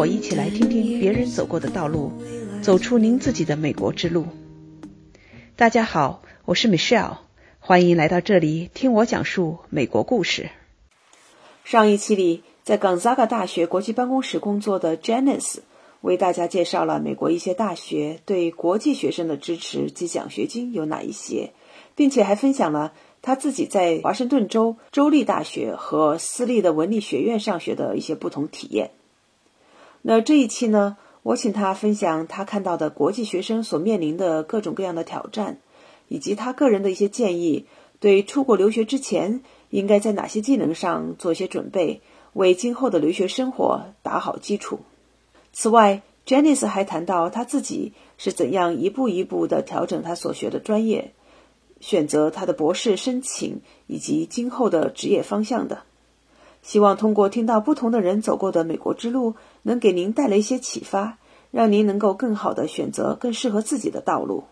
我一起来听听别人走过的道路，走出您自己的美国之路。大家好，我是 Michelle，欢迎来到这里听我讲述美国故事。上一期里，在 Gonzaga 大学国际办公室工作的 Janice 为大家介绍了美国一些大学对国际学生的支持及奖学金有哪一些，并且还分享了他自己在华盛顿州州立大学和私立的文理学院上学的一些不同体验。那这一期呢，我请他分享他看到的国际学生所面临的各种各样的挑战，以及他个人的一些建议，对出国留学之前应该在哪些技能上做一些准备，为今后的留学生活打好基础。此外，Janice 还谈到他自己是怎样一步一步地调整他所学的专业，选择他的博士申请以及今后的职业方向的。希望通过听到不同的人走过的美国之路，能给您带来一些启发，让您能够更好的选择更适合自己的道路。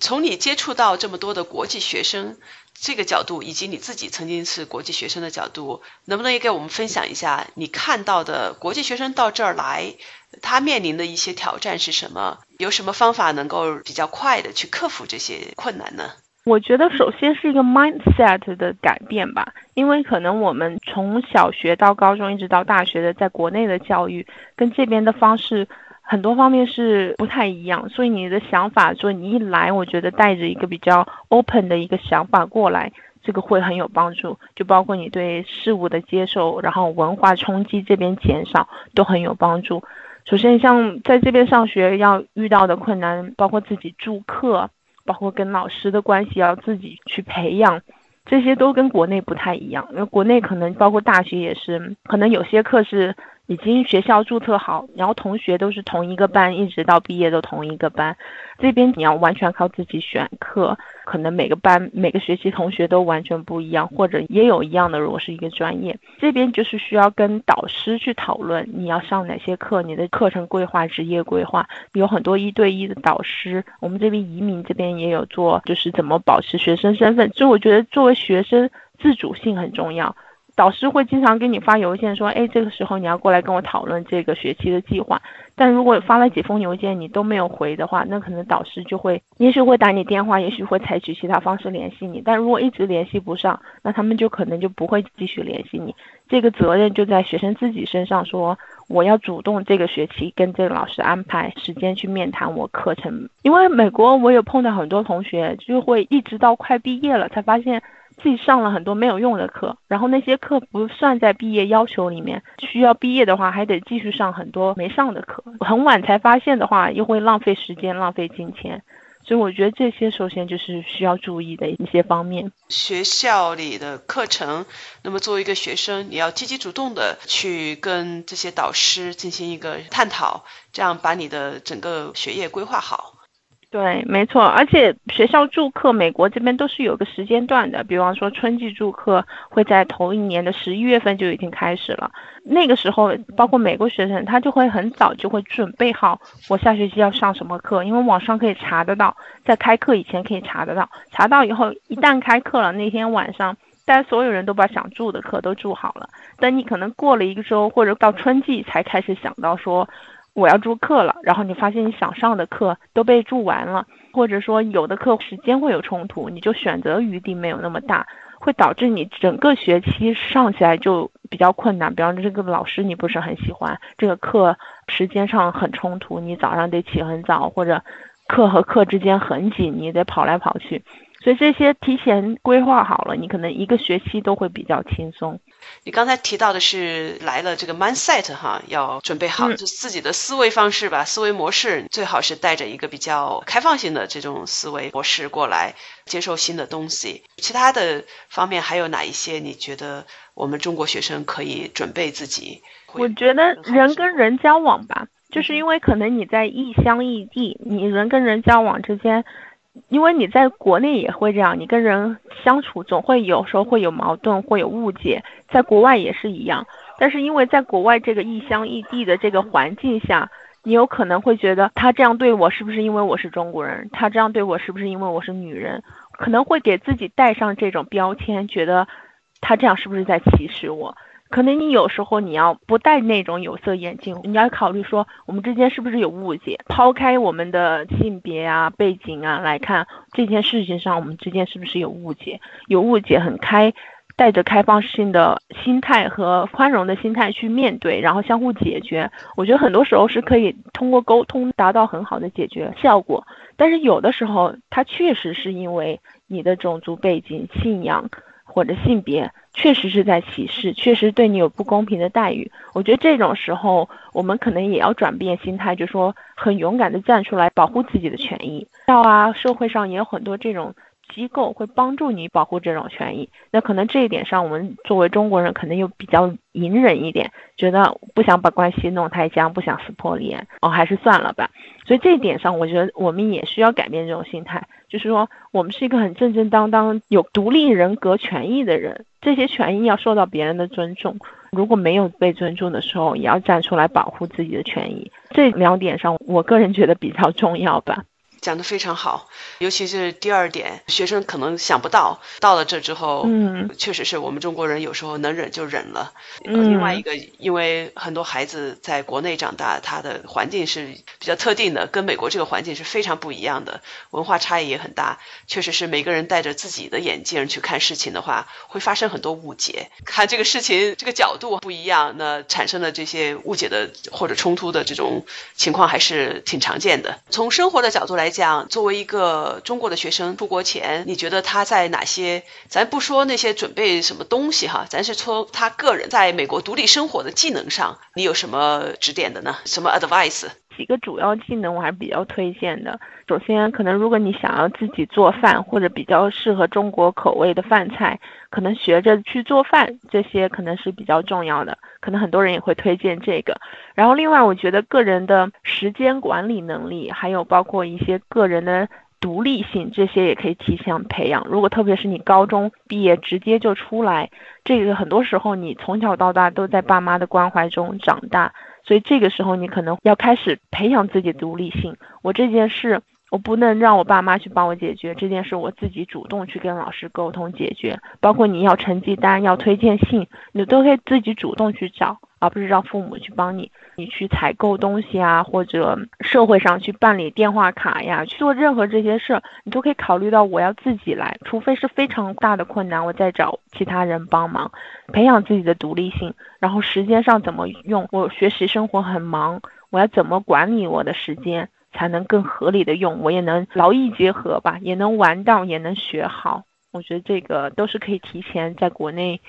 从你接触到这么多的国际学生这个角度，以及你自己曾经是国际学生的角度，能不能也给我们分享一下你看到的国际学生到这儿来，他面临的一些挑战是什么？有什么方法能够比较快的去克服这些困难呢？我觉得首先是一个 mindset 的改变吧，因为可能我们从小学到高中一直到大学的，在国内的教育跟这边的方式很多方面是不太一样，所以你的想法，说你一来，我觉得带着一个比较 open 的一个想法过来，这个会很有帮助。就包括你对事物的接受，然后文化冲击这边减少，都很有帮助。首先，像在这边上学要遇到的困难，包括自己住课。包括跟老师的关系要自己去培养，这些都跟国内不太一样。因为国内可能包括大学也是，可能有些课是已经学校注册好，然后同学都是同一个班，一直到毕业都同一个班。这边你要完全靠自己选课，可能每个班每个学期同学都完全不一样，或者也有一样的。如果是一个专业，这边就是需要跟导师去讨论你要上哪些课，你的课程规划、职业规划，有很多一对一的导师。我们这边移民这边也有做，就是怎么保持学生身份。所以我觉得作为学生，自主性很重要。导师会经常给你发邮件说，哎，这个时候你要过来跟我讨论这个学期的计划。但如果发了几封邮件你都没有回的话，那可能导师就会，也许会打你电话，也许会采取其他方式联系你。但如果一直联系不上，那他们就可能就不会继续联系你。这个责任就在学生自己身上，说我要主动这个学期跟这个老师安排时间去面谈我课程。因为美国我有碰到很多同学，就会一直到快毕业了才发现。自己上了很多没有用的课，然后那些课不算在毕业要求里面，需要毕业的话还得继续上很多没上的课，很晚才发现的话又会浪费时间、浪费金钱，所以我觉得这些首先就是需要注意的一些方面。学校里的课程，那么作为一个学生，你要积极主动的去跟这些导师进行一个探讨，这样把你的整个学业规划好。对，没错，而且学校住课，美国这边都是有个时间段的。比方说，春季住课会在头一年的十一月份就已经开始了。那个时候，包括美国学生，他就会很早就会准备好我下学期要上什么课，因为网上可以查得到，在开课以前可以查得到。查到以后，一旦开课了，那天晚上，大家所有人都把想住的课都住好了。等你可能过了一个周，或者到春季才开始想到说。我要住课了，然后你发现你想上的课都被住完了，或者说有的课时间会有冲突，你就选择余地没有那么大，会导致你整个学期上起来就比较困难。比方说这个老师你不是很喜欢，这个课时间上很冲突，你早上得起很早，或者课和课之间很紧，你得跑来跑去。所以这些提前规划好了，你可能一个学期都会比较轻松。你刚才提到的是来了这个 mindset 哈，要准备好就自己的思维方式吧，思维模式最好是带着一个比较开放性的这种思维模式过来接受新的东西。其他的方面还有哪一些？你觉得我们中国学生可以准备自己？我觉得人跟人交往吧，就是因为可能你在异乡异地，你人跟人交往之间。因为你在国内也会这样，你跟人相处总会有时候会有矛盾，会有误解，在国外也是一样。但是因为在国外这个异乡异地的这个环境下，你有可能会觉得他这样对我是不是因为我是中国人？他这样对我是不是因为我是女人？可能会给自己带上这种标签，觉得他这样是不是在歧视我？可能你有时候你要不戴那种有色眼镜，你要考虑说我们之间是不是有误解。抛开我们的性别啊、背景啊来看这件事情上，我们之间是不是有误解？有误解，很开。带着开放性的心态和宽容的心态去面对，然后相互解决。我觉得很多时候是可以通过沟通达到很好的解决效果。但是有的时候，它确实是因为你的种族背景、信仰或者性别，确实是在歧视，确实对你有不公平的待遇。我觉得这种时候，我们可能也要转变心态，就说很勇敢的站出来保护自己的权益。到啊，社会上也有很多这种。机构会帮助你保护这种权益，那可能这一点上，我们作为中国人可能又比较隐忍一点，觉得不想把关系弄太僵，不想撕破脸，哦，还是算了吧。所以这一点上，我觉得我们也需要改变这种心态，就是说，我们是一个很正正当当、有独立人格权益的人，这些权益要受到别人的尊重。如果没有被尊重的时候，也要站出来保护自己的权益。这两点上，我个人觉得比较重要吧。讲得非常好，尤其是第二点，学生可能想不到，到了这之后，嗯，确实是我们中国人有时候能忍就忍了。嗯。另外一个，因为很多孩子在国内长大，他的环境是比较特定的，跟美国这个环境是非常不一样的，文化差异也很大。确实是每个人戴着自己的眼镜去看事情的话，会发生很多误解。看这个事情这个角度不一样，那产生的这些误解的或者冲突的这种情况还是挺常见的。从生活的角度来。讲，作为一个中国的学生出国前，你觉得他在哪些？咱不说那些准备什么东西哈，咱是从他个人在美国独立生活的技能上，你有什么指点的呢？什么 advice？几个主要技能我还是比较推荐的。首先，可能如果你想要自己做饭，或者比较适合中国口味的饭菜，可能学着去做饭，这些可能是比较重要的。可能很多人也会推荐这个。然后，另外我觉得个人的时间管理能力，还有包括一些个人的独立性，这些也可以提前培养。如果特别是你高中毕业直接就出来，这个很多时候你从小到大都在爸妈的关怀中长大。所以这个时候，你可能要开始培养自己独立性。我这件事，我不能让我爸妈去帮我解决这件事，我自己主动去跟老师沟通解决。包括你要成绩单、要推荐信，你都可以自己主动去找。而不是让父母去帮你，你去采购东西啊，或者社会上去办理电话卡呀，去做任何这些事儿，你都可以考虑到我要自己来，除非是非常大的困难，我再找其他人帮忙，培养自己的独立性。然后时间上怎么用？我学习生活很忙，我要怎么管理我的时间，才能更合理的用？我也能劳逸结合吧，也能玩到，也能学好。我觉得这个都是可以提前在国内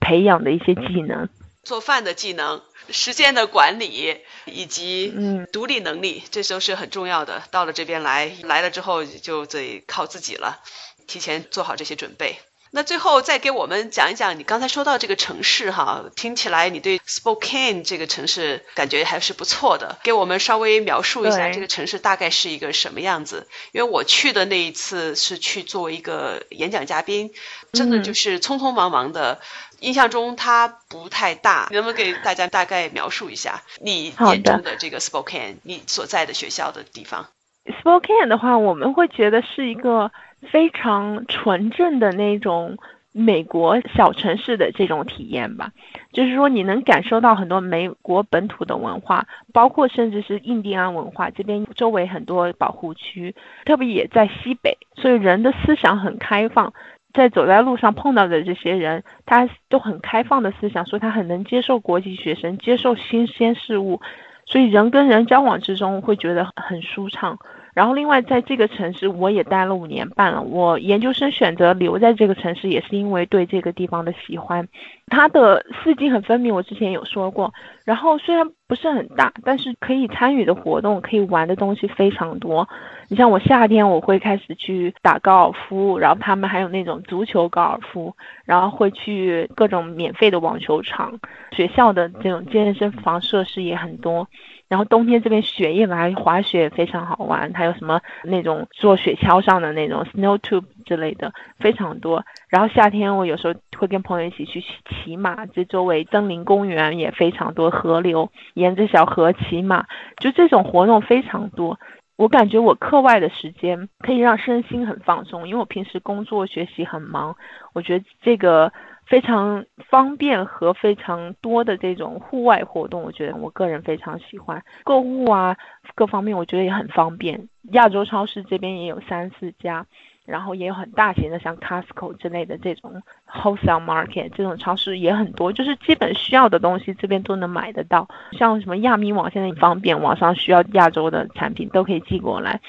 培养的一些技能。做饭的技能、时间的管理以及独立能力，这都是很重要的。到了这边来，来了之后就得靠自己了，提前做好这些准备。那最后再给我们讲一讲，你刚才说到这个城市哈，听起来你对 Spokane 这个城市感觉还是不错的。给我们稍微描述一下这个城市大概是一个什么样子？因为我去的那一次是去作为一个演讲嘉宾，真的就是匆匆忙忙的。印象中它不太大，能不能给大家大概描述一下你眼中的这个 Spokane，你所在的学校的地方？Spokane 的话，我们会觉得是一个非常纯正的那种美国小城市的这种体验吧。就是说，你能感受到很多美国本土的文化，包括甚至是印第安文化。这边周围很多保护区，特别也在西北，所以人的思想很开放。在走在路上碰到的这些人，他都很开放的思想，所以他很能接受国际学生，接受新鲜事物，所以人跟人交往之中会觉得很舒畅。然后，另外在这个城市我也待了五年半了。我研究生选择留在这个城市，也是因为对这个地方的喜欢。它的四季很分明，我之前有说过。然后虽然不是很大，但是可以参与的活动、可以玩的东西非常多。你像我夏天我会开始去打高尔夫，然后他们还有那种足球高尔夫，然后会去各种免费的网球场。学校的这种健身房设施也很多。然后冬天这边雪一来，滑雪非常好玩，还有什么那种坐雪橇上的那种 snow tube 之类的非常多。然后夏天我有时候会跟朋友一起去骑马，这周围森林公园也非常多，河流沿着小河骑马，就这种活动非常多。我感觉我课外的时间可以让身心很放松，因为我平时工作学习很忙，我觉得这个。非常方便和非常多的这种户外活动，我觉得我个人非常喜欢购物啊，各方面我觉得也很方便。亚洲超市这边也有三四家，然后也有很大型的，像 Costco 之类的这种 wholesale market 这种超市也很多，就是基本需要的东西这边都能买得到。像什么亚米网现在很方便，网上需要亚洲的产品都可以寄过来。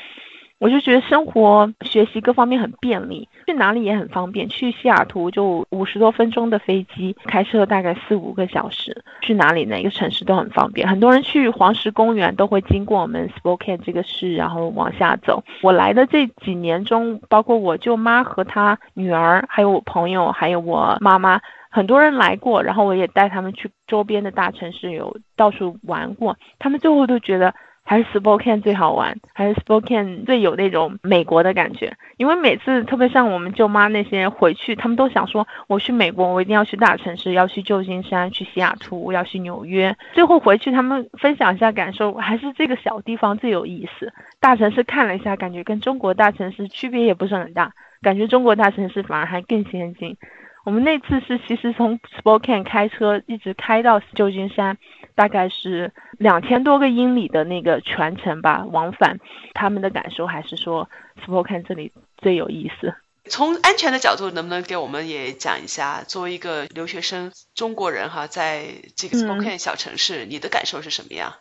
我就觉得生活、学习各方面很便利，去哪里也很方便。去西雅图就五十多分钟的飞机，开车大概四五个小时，去哪里哪个城市都很方便。很多人去黄石公园都会经过我们 Spokane 这个市，然后往下走。我来的这几年中，包括我舅妈和她女儿，还有我朋友，还有我妈妈，很多人来过，然后我也带他们去周边的大城市有到处玩过，他们最后都觉得。还是 Spokane 最好玩，还是 Spokane 最有那种美国的感觉。因为每次，特别像我们舅妈那些人回去，他们都想说，我去美国，我一定要去大城市，要去旧金山，去西雅图，要去纽约。最后回去，他们分享一下感受，还是这个小地方最有意思。大城市看了一下，感觉跟中国大城市区别也不是很大，感觉中国大城市反而还更先进。我们那次是其实从 Spokane 开车一直开到旧金山。大概是两千多个英里的那个全程吧，往返，他们的感受还是说，Spokane 这里最有意思。从安全的角度，能不能给我们也讲一下？作为一个留学生，中国人哈，在这个 Spokane 小城市，你的感受是什么样？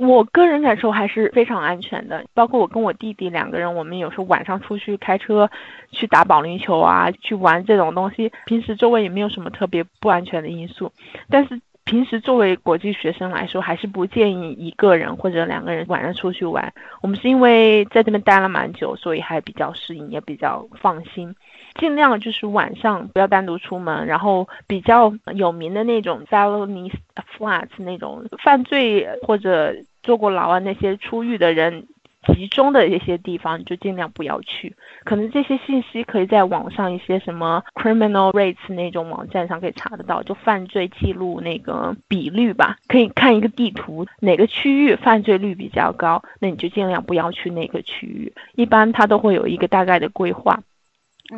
我个人感受还是非常安全的。包括我跟我弟弟两个人，我们有时候晚上出去开车去打保龄球啊，去玩这种东西，平时周围也没有什么特别不安全的因素，但是。平时作为国际学生来说，还是不建议一个人或者两个人晚上出去玩。我们是因为在这边待了蛮久，所以还比较适应，也比较放心。尽量就是晚上不要单独出门，然后比较有名的那种 felony flats 那种犯罪或者坐过牢啊那些出狱的人。集中的一些地方，你就尽量不要去。可能这些信息可以在网上一些什么 criminal rates 那种网站上可以查得到，就犯罪记录那个比率吧。可以看一个地图，哪个区域犯罪率比较高，那你就尽量不要去那个区域。一般它都会有一个大概的规划。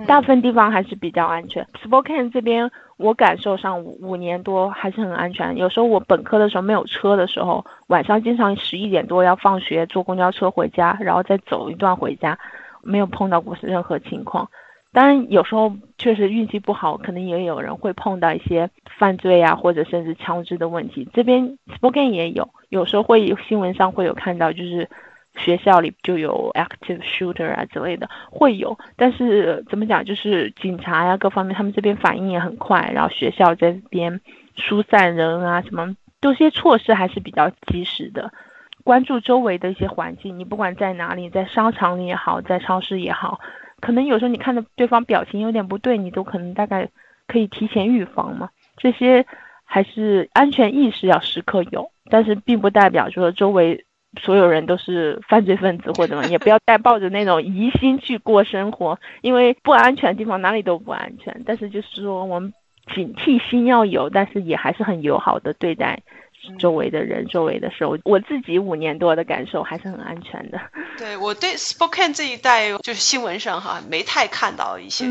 大部分地方还是比较安全。Spokane 这边，我感受上五年多还是很安全。有时候我本科的时候没有车的时候，晚上经常十一点多要放学，坐公交车回家，然后再走一段回家，没有碰到过任何情况。当然有时候确实运气不好，可能也有人会碰到一些犯罪啊，或者甚至枪支的问题。这边 Spokane 也有，有时候会有新闻上会有看到，就是。学校里就有 active shooter 啊之类的，会有，但是怎么讲，就是警察呀各方面，他们这边反应也很快，然后学校这边疏散人啊什么，这些措施还是比较及时的。关注周围的一些环境，你不管在哪里，在商场里也好，在超市也好，可能有时候你看到对方表情有点不对，你都可能大概可以提前预防嘛。这些还是安全意识要时刻有，但是并不代表就说周围。所有人都是犯罪分子或者什么，也不要带抱着那种疑心去过生活，因为不安全的地方哪里都不安全。但是就是说，我们警惕心要有，但是也还是很友好的对待。周围的人，周围的事，我我自己五年多的感受还是很安全的。对我对 Spokane 这一带，就是新闻上哈，没太看到一些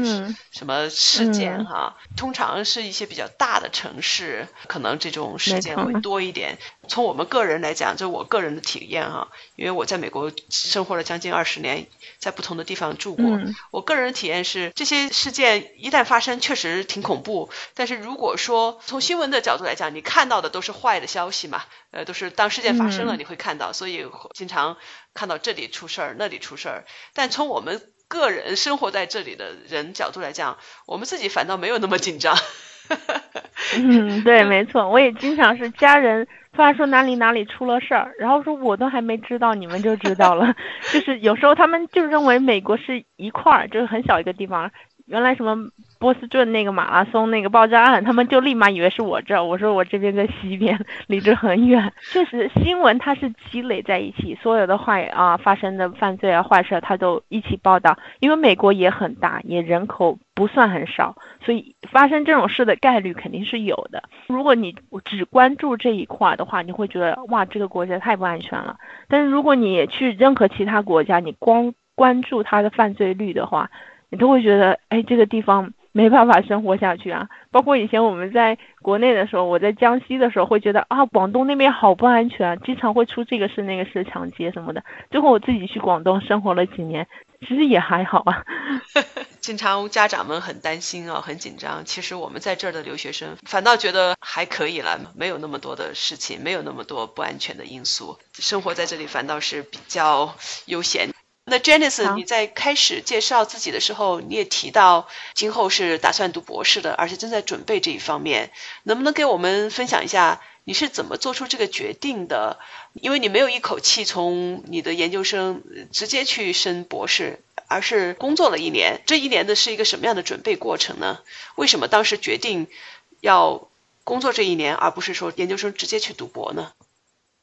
什么事件哈。通常是一些比较大的城市，可能这种事件会多一点。从我们个人来讲，这是我个人的体验哈，因为我在美国生活了将近二十年。在不同的地方住过，我个人的体验是，这些事件一旦发生，确实挺恐怖。但是如果说从新闻的角度来讲，你看到的都是坏的消息嘛，呃，都是当事件发生了你会看到，所以经常看到这里出事儿，那里出事儿。但从我们个人生活在这里的人角度来讲，我们自己反倒没有那么紧张。嗯，对，没错，我也经常是家人。突然说哪里哪里出了事儿，然后说我都还没知道，你们就知道了。就是有时候他们就认为美国是一块儿，就是很小一个地方。原来什么波士顿那个马拉松那个爆炸案，他们就立马以为是我这儿。我说我这边在西边，离这很远。确实，新闻它是积累在一起，所有的坏啊发生的犯罪啊坏事，它都一起报道。因为美国也很大，也人口不算很少，所以发生这种事的概率肯定是有的。如果你只关注这一块的话，你会觉得哇，这个国家太不安全了。但是如果你去任何其他国家，你光关注它的犯罪率的话，你都会觉得，哎，这个地方没办法生活下去啊。包括以前我们在国内的时候，我在江西的时候会觉得啊，广东那边好不安全，经常会出这个事那个事，抢劫什么的。最后我自己去广东生活了几年，其实也还好啊。经常家长们很担心啊，很紧张。其实我们在这儿的留学生反倒觉得还可以了，没有那么多的事情，没有那么多不安全的因素，生活在这里反倒是比较悠闲。那 Janice，你在开始介绍自己的时候，你也提到今后是打算读博士的，而且正在准备这一方面，能不能给我们分享一下你是怎么做出这个决定的？因为你没有一口气从你的研究生直接去升博士。而是工作了一年，这一年的是一个什么样的准备过程呢？为什么当时决定要工作这一年，而不是说研究生直接去读博呢？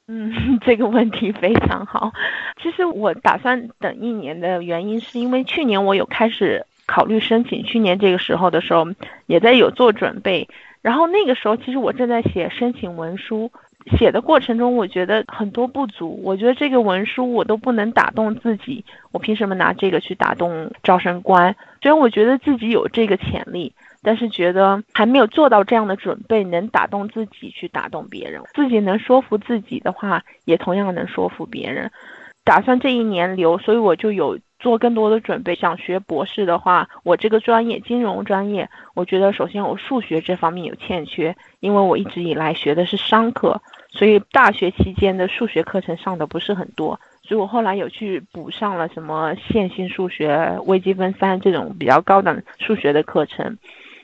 嗯，这个问题非常好。其实我打算等一年的原因，是因为去年我有开始考虑申请，去年这个时候的时候也在有做准备，然后那个时候其实我正在写申请文书。写的过程中，我觉得很多不足。我觉得这个文书我都不能打动自己，我凭什么拿这个去打动招生官？虽然我觉得自己有这个潜力，但是觉得还没有做到这样的准备，能打动自己去打动别人。自己能说服自己的话，也同样能说服别人。打算这一年留，所以我就有做更多的准备。想学博士的话，我这个专业金融专业，我觉得首先我数学这方面有欠缺，因为我一直以来学的是商科。所以大学期间的数学课程上的不是很多，所以我后来有去补上了什么线性数学、微积分三这种比较高等数学的课程。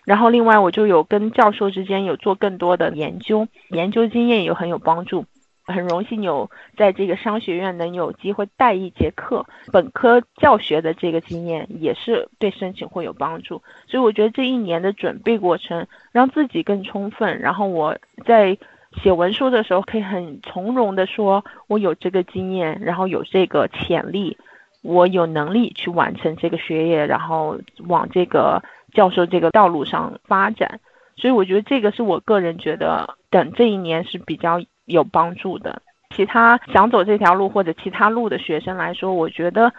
然后另外我就有跟教授之间有做更多的研究，研究经验也很有帮助。很荣幸有在这个商学院能有机会带一节课，本科教学的这个经验也是对申请会有帮助。所以我觉得这一年的准备过程让自己更充分，然后我在。写文书的时候，可以很从容的说，我有这个经验，然后有这个潜力，我有能力去完成这个学业，然后往这个教授这个道路上发展。所以我觉得这个是我个人觉得，等这一年是比较有帮助的。其他想走这条路或者其他路的学生来说，我觉得，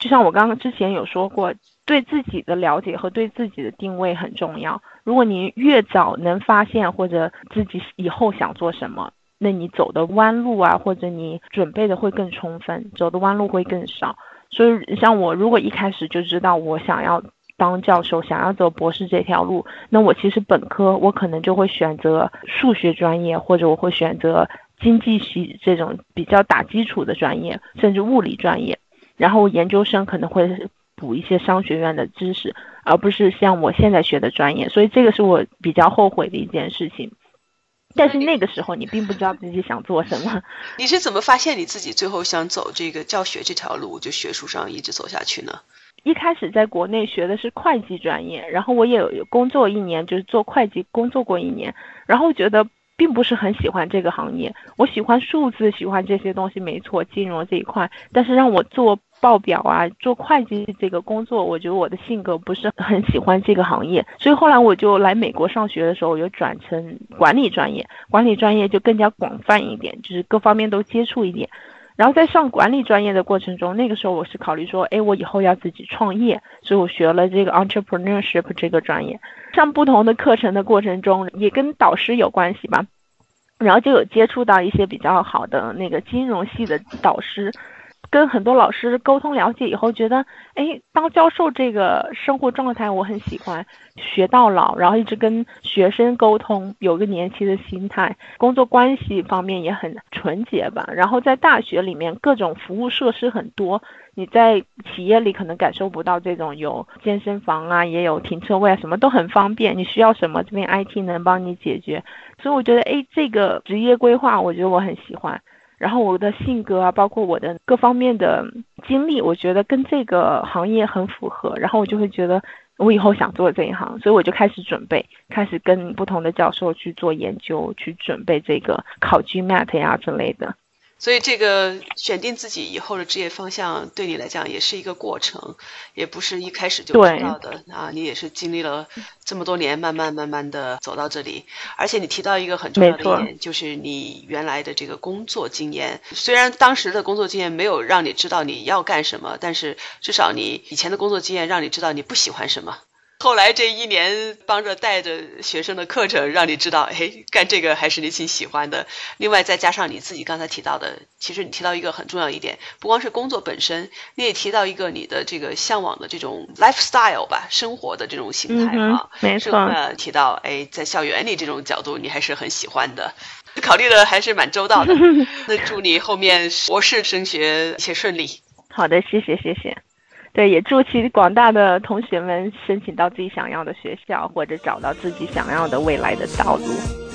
就像我刚刚之前有说过，对自己的了解和对自己的定位很重要。如果你越早能发现或者自己以后想做什么，那你走的弯路啊，或者你准备的会更充分，走的弯路会更少。所以，像我如果一开始就知道我想要当教授，想要走博士这条路，那我其实本科我可能就会选择数学专业，或者我会选择经济系这种比较打基础的专业，甚至物理专业。然后研究生可能会补一些商学院的知识。而不是像我现在学的专业，所以这个是我比较后悔的一件事情。但是那个时候你并不知道自己想做什么。你是怎么发现你自己最后想走这个教学这条路，就学术上一直走下去呢？一开始在国内学的是会计专业，然后我也有工作一年，就是做会计工作过一年，然后觉得并不是很喜欢这个行业。我喜欢数字，喜欢这些东西，没错，金融这一块，但是让我做。报表啊，做会计这个工作，我觉得我的性格不是很喜欢这个行业，所以后来我就来美国上学的时候，我就转成管理专业，管理专业就更加广泛一点，就是各方面都接触一点。然后在上管理专业的过程中，那个时候我是考虑说，哎，我以后要自己创业，所以我学了这个 entrepreneurship 这个专业。上不同的课程的过程中，也跟导师有关系吧，然后就有接触到一些比较好的那个金融系的导师。跟很多老师沟通了解以后，觉得哎，当教授这个生活状态我很喜欢，学到老，然后一直跟学生沟通，有个年轻的心态，工作关系方面也很纯洁吧。然后在大学里面，各种服务设施很多，你在企业里可能感受不到这种有健身房啊，也有停车位啊，什么都很方便。你需要什么，这边 IT 能帮你解决。所以我觉得，哎，这个职业规划，我觉得我很喜欢。然后我的性格啊，包括我的各方面的经历，我觉得跟这个行业很符合。然后我就会觉得，我以后想做这一行，所以我就开始准备，开始跟不同的教授去做研究，去准备这个考 GMAT 呀之类的。所以，这个选定自己以后的职业方向，对你来讲也是一个过程，也不是一开始就知道的啊。你也是经历了这么多年，慢慢慢慢的走到这里。而且，你提到一个很重要的一点，就是你原来的这个工作经验。虽然当时的工作经验没有让你知道你要干什么，但是至少你以前的工作经验让你知道你不喜欢什么。后来这一年帮着带着学生的课程，让你知道，哎，干这个还是你挺喜欢的。另外再加上你自己刚才提到的，其实你提到一个很重要一点，不光是工作本身，你也提到一个你的这个向往的这种 lifestyle 吧，生活的这种形态啊。没错。提到哎，在校园里这种角度，你还是很喜欢的，考虑的还是蛮周到的。那祝你后面博士升学一切顺利。好的，谢谢谢谢。对，也祝其广大的同学们申请到自己想要的学校，或者找到自己想要的未来的道路。